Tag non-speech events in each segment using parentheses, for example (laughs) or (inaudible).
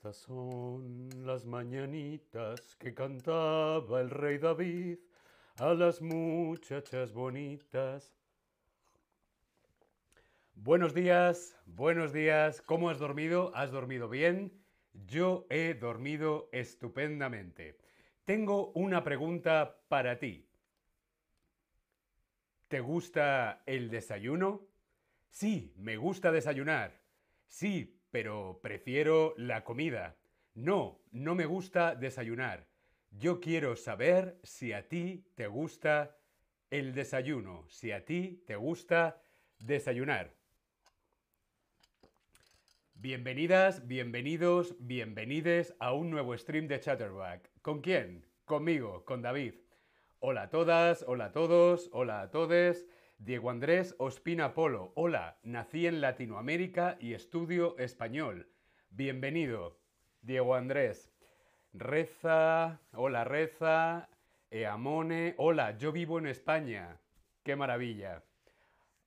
Estas son las mañanitas que cantaba el rey David a las muchachas bonitas. Buenos días, buenos días. ¿Cómo has dormido? ¿Has dormido bien? Yo he dormido estupendamente. Tengo una pregunta para ti. ¿Te gusta el desayuno? Sí, me gusta desayunar. Sí, pero prefiero la comida. No, no me gusta desayunar. Yo quiero saber si a ti te gusta el desayuno, si a ti te gusta desayunar. Bienvenidas, bienvenidos, bienvenides a un nuevo stream de Chatterback. ¿Con quién? Conmigo, con David. Hola a todas, hola a todos, hola a todes. Diego Andrés Ospina Polo. Hola, nací en Latinoamérica y estudio español. Bienvenido, Diego Andrés. Reza, hola Reza, Eamone, hola, yo vivo en España. Qué maravilla.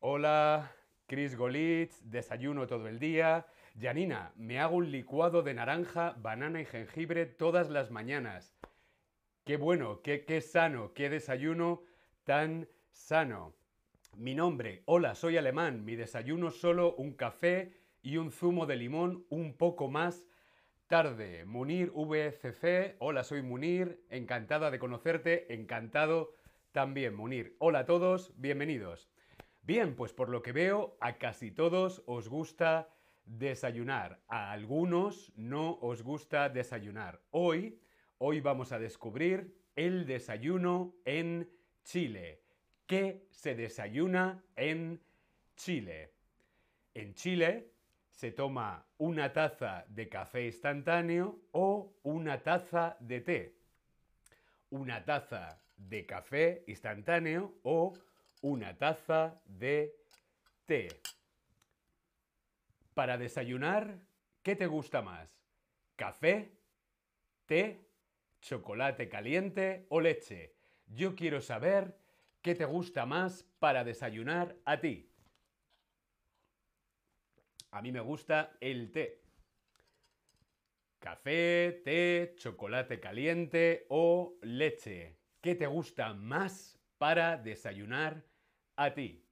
Hola, Chris Golitz, desayuno todo el día. Janina, me hago un licuado de naranja, banana y jengibre todas las mañanas. Qué bueno, qué, qué sano, qué desayuno tan sano. Mi nombre, hola, soy alemán, mi desayuno solo un café y un zumo de limón un poco más tarde. Munir VCC, hola, soy Munir, encantada de conocerte, encantado también, Munir. Hola a todos, bienvenidos. Bien, pues por lo que veo, a casi todos os gusta desayunar, a algunos no os gusta desayunar. Hoy, hoy vamos a descubrir el desayuno en Chile. ¿Qué se desayuna en Chile? En Chile se toma una taza de café instantáneo o una taza de té. Una taza de café instantáneo o una taza de té. Para desayunar, ¿qué te gusta más? ¿Café? ¿Té? ¿Chocolate caliente o leche? Yo quiero saber ¿Qué te gusta más para desayunar a ti? A mí me gusta el té. Café, té, chocolate caliente o leche. ¿Qué te gusta más para desayunar a ti?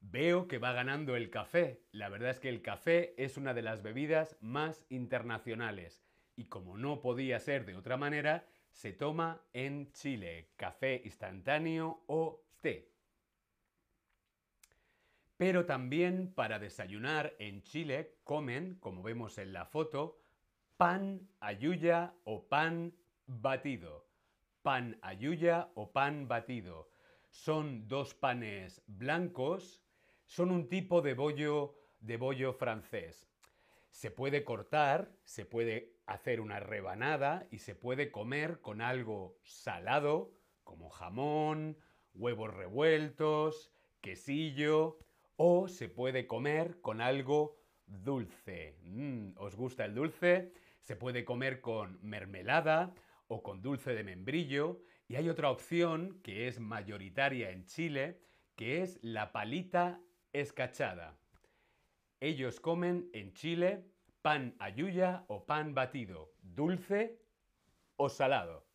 Veo que va ganando el café. La verdad es que el café es una de las bebidas más internacionales. Y como no podía ser de otra manera, se toma en Chile, café instantáneo o té. Pero también para desayunar en Chile comen, como vemos en la foto, pan ayuya o pan batido. Pan ayuya o pan batido. Son dos panes blancos, son un tipo de bollo de bollo francés. Se puede cortar, se puede hacer una rebanada y se puede comer con algo salado, como jamón, huevos revueltos, quesillo, o se puede comer con algo dulce. Mm, ¿Os gusta el dulce? Se puede comer con mermelada o con dulce de membrillo. Y hay otra opción que es mayoritaria en Chile, que es la palita escachada. Ellos comen en Chile pan ayuya o pan batido, dulce o salado.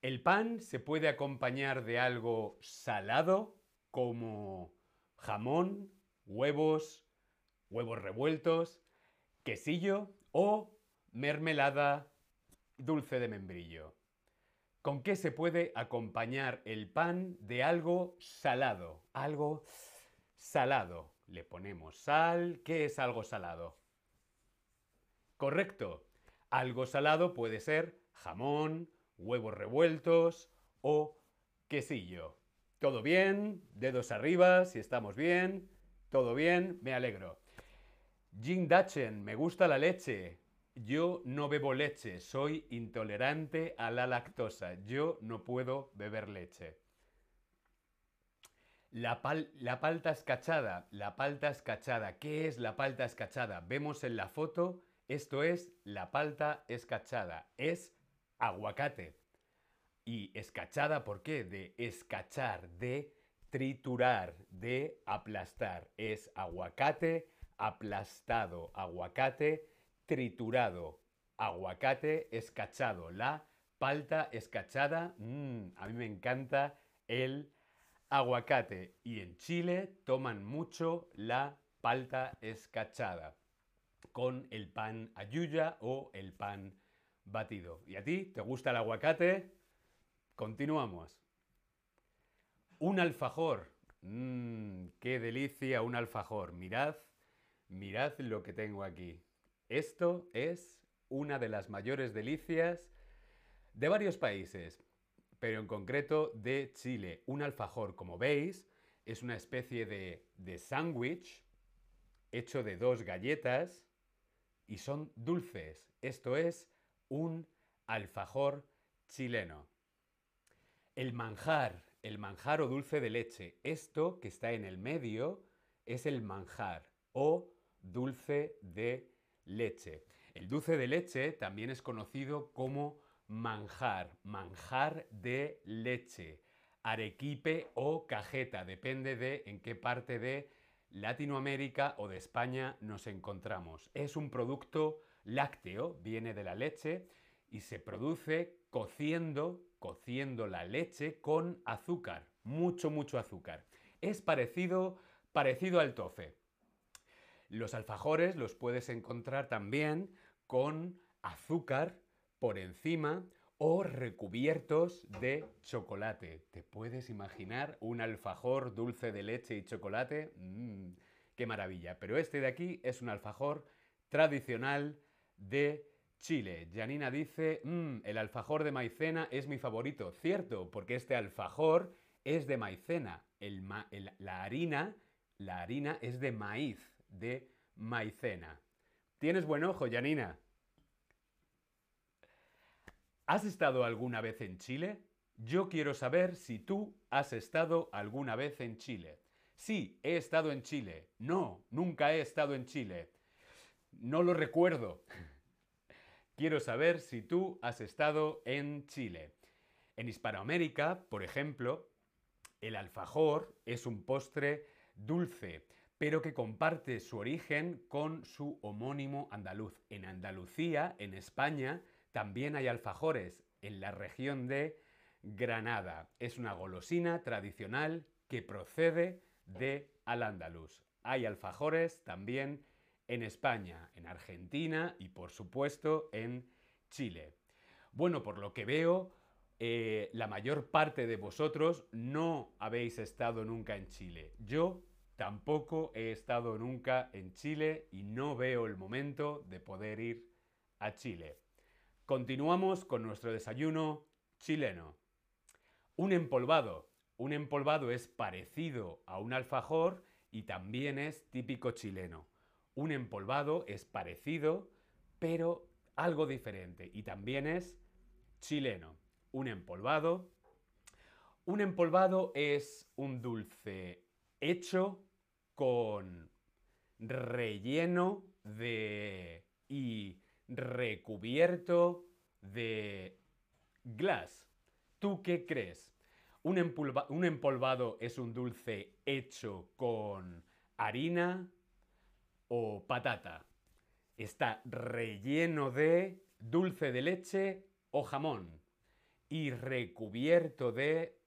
El pan se puede acompañar de algo salado como jamón, huevos, huevos revueltos, quesillo o mermelada dulce de membrillo. ¿Con qué se puede acompañar el pan de algo salado? Algo salado. Le ponemos sal. ¿Qué es algo salado? Correcto. Algo salado puede ser jamón, huevos revueltos o quesillo. ¿Todo bien? Dedos arriba si estamos bien. ¿Todo bien? Me alegro. Jin Dachen, me gusta la leche. Yo no bebo leche, soy intolerante a la lactosa. Yo no puedo beber leche. La, la, palta escachada, la palta escachada. ¿Qué es la palta escachada? Vemos en la foto, esto es la palta escachada. Es aguacate. Y escachada, ¿por qué? De escachar, de triturar, de aplastar. Es aguacate aplastado, aguacate triturado, aguacate escachado, la palta escachada. Mm, a mí me encanta el aguacate. Y en Chile toman mucho la palta escachada con el pan ayuya o el pan batido. ¿Y a ti? ¿Te gusta el aguacate? Continuamos. Un alfajor. Mmm, qué delicia un alfajor. Mirad, mirad lo que tengo aquí. Esto es una de las mayores delicias de varios países, pero en concreto de Chile. Un alfajor, como veis, es una especie de, de sándwich hecho de dos galletas y son dulces. Esto es un alfajor chileno. El manjar, el manjar o dulce de leche. Esto que está en el medio es el manjar o dulce de leche. El dulce de leche también es conocido como manjar, manjar de leche, arequipe o cajeta, depende de en qué parte de Latinoamérica o de España nos encontramos. Es un producto lácteo, viene de la leche y se produce cociendo, cociendo la leche con azúcar, mucho, mucho azúcar. Es parecido, parecido al tofe. Los alfajores los puedes encontrar también con azúcar por encima o recubiertos de chocolate. ¿Te puedes imaginar un alfajor dulce de leche y chocolate? Mm, ¡Qué maravilla! Pero este de aquí es un alfajor tradicional de Chile. Janina dice, mm, el alfajor de maicena es mi favorito. Cierto, porque este alfajor es de maicena. la harina, la harina es de maíz, de maicena. ¿Tienes buen ojo, Janina? ¿Has estado alguna vez en Chile? Yo quiero saber si tú has estado alguna vez en Chile. Sí, he estado en Chile. No, nunca he estado en Chile. No lo recuerdo. (laughs) Quiero saber si tú has estado en Chile. En Hispanoamérica, por ejemplo, el alfajor es un postre dulce, pero que comparte su origen con su homónimo andaluz. En Andalucía, en España, también hay alfajores en la región de Granada. Es una golosina tradicional que procede de Al-Ándalus. Hay alfajores también en España, en Argentina y por supuesto en Chile. Bueno, por lo que veo, eh, la mayor parte de vosotros no habéis estado nunca en Chile. Yo tampoco he estado nunca en Chile y no veo el momento de poder ir a Chile. Continuamos con nuestro desayuno chileno. Un empolvado. Un empolvado es parecido a un alfajor y también es típico chileno. Un empolvado es parecido, pero algo diferente y también es chileno. Un empolvado. Un empolvado es un dulce hecho con relleno de y recubierto de glass. ¿Tú qué crees? ¿Un, empolvado es un dulce hecho con harina o patata? Está relleno de dulce de leche o jamón y recubierto de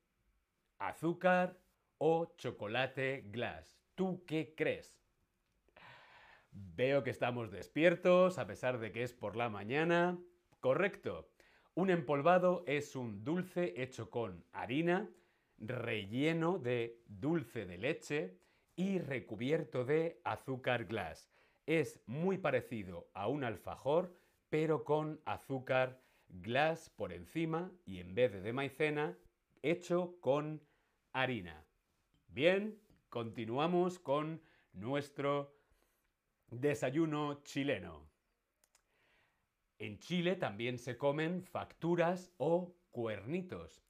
azúcar o chocolate glass. ¿Tú qué crees? Veo que estamos despiertos a pesar de que es por la mañana. Correcto. Un empolvado es un dulce hecho con harina, relleno de dulce de leche y recubierto de azúcar glass. Es muy parecido a un alfajor, pero con azúcar glass por encima y en vez de maicena, hecho con harina. Bien, continuamos con nuestro Desayuno chileno. En Chile también se comen facturas o cuernitos.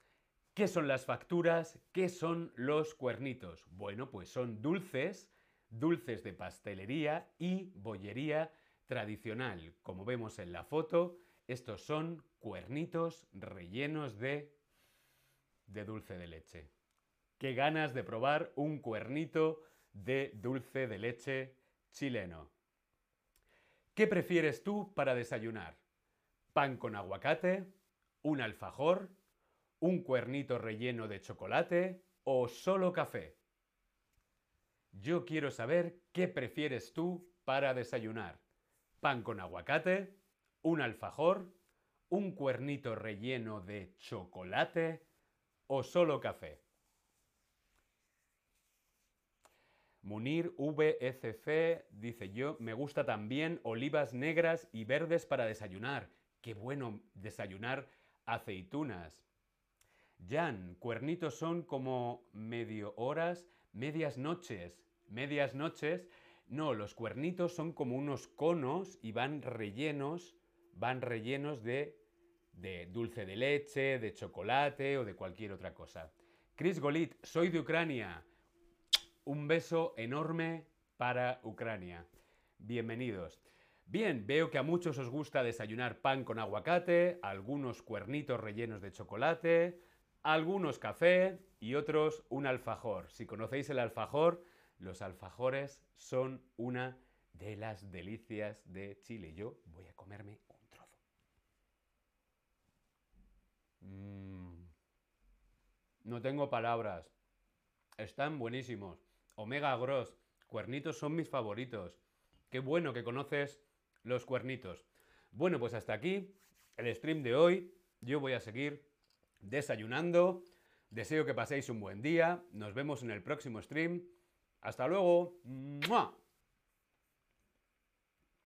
¿Qué son las facturas? ¿Qué son los cuernitos? Bueno, pues son dulces, dulces de pastelería y bollería tradicional. Como vemos en la foto, estos son cuernitos rellenos de de dulce de leche. Qué ganas de probar un cuernito de dulce de leche chileno. ¿Qué prefieres tú para desayunar? ¿Pan con aguacate? ¿Un alfajor? ¿Un cuernito relleno de chocolate? ¿O solo café? Yo quiero saber qué prefieres tú para desayunar. ¿Pan con aguacate? ¿Un alfajor? ¿Un cuernito relleno de chocolate? ¿O solo café? Munir VECC dice yo, me gusta también olivas negras y verdes para desayunar. Qué bueno desayunar aceitunas. Jan, cuernitos son como medio horas, medias noches. Medias noches, no, los cuernitos son como unos conos y van rellenos, van rellenos de, de dulce de leche, de chocolate o de cualquier otra cosa. Chris Golit, soy de Ucrania. Un beso enorme para Ucrania. Bienvenidos. Bien, veo que a muchos os gusta desayunar pan con aguacate, algunos cuernitos rellenos de chocolate, algunos café y otros un alfajor. Si conocéis el alfajor, los alfajores son una de las delicias de Chile. Yo voy a comerme un trozo. Mm. No tengo palabras. Están buenísimos. Omega Gross, cuernitos son mis favoritos. Qué bueno que conoces los cuernitos. Bueno, pues hasta aquí el stream de hoy. Yo voy a seguir desayunando. Deseo que paséis un buen día. Nos vemos en el próximo stream. Hasta luego.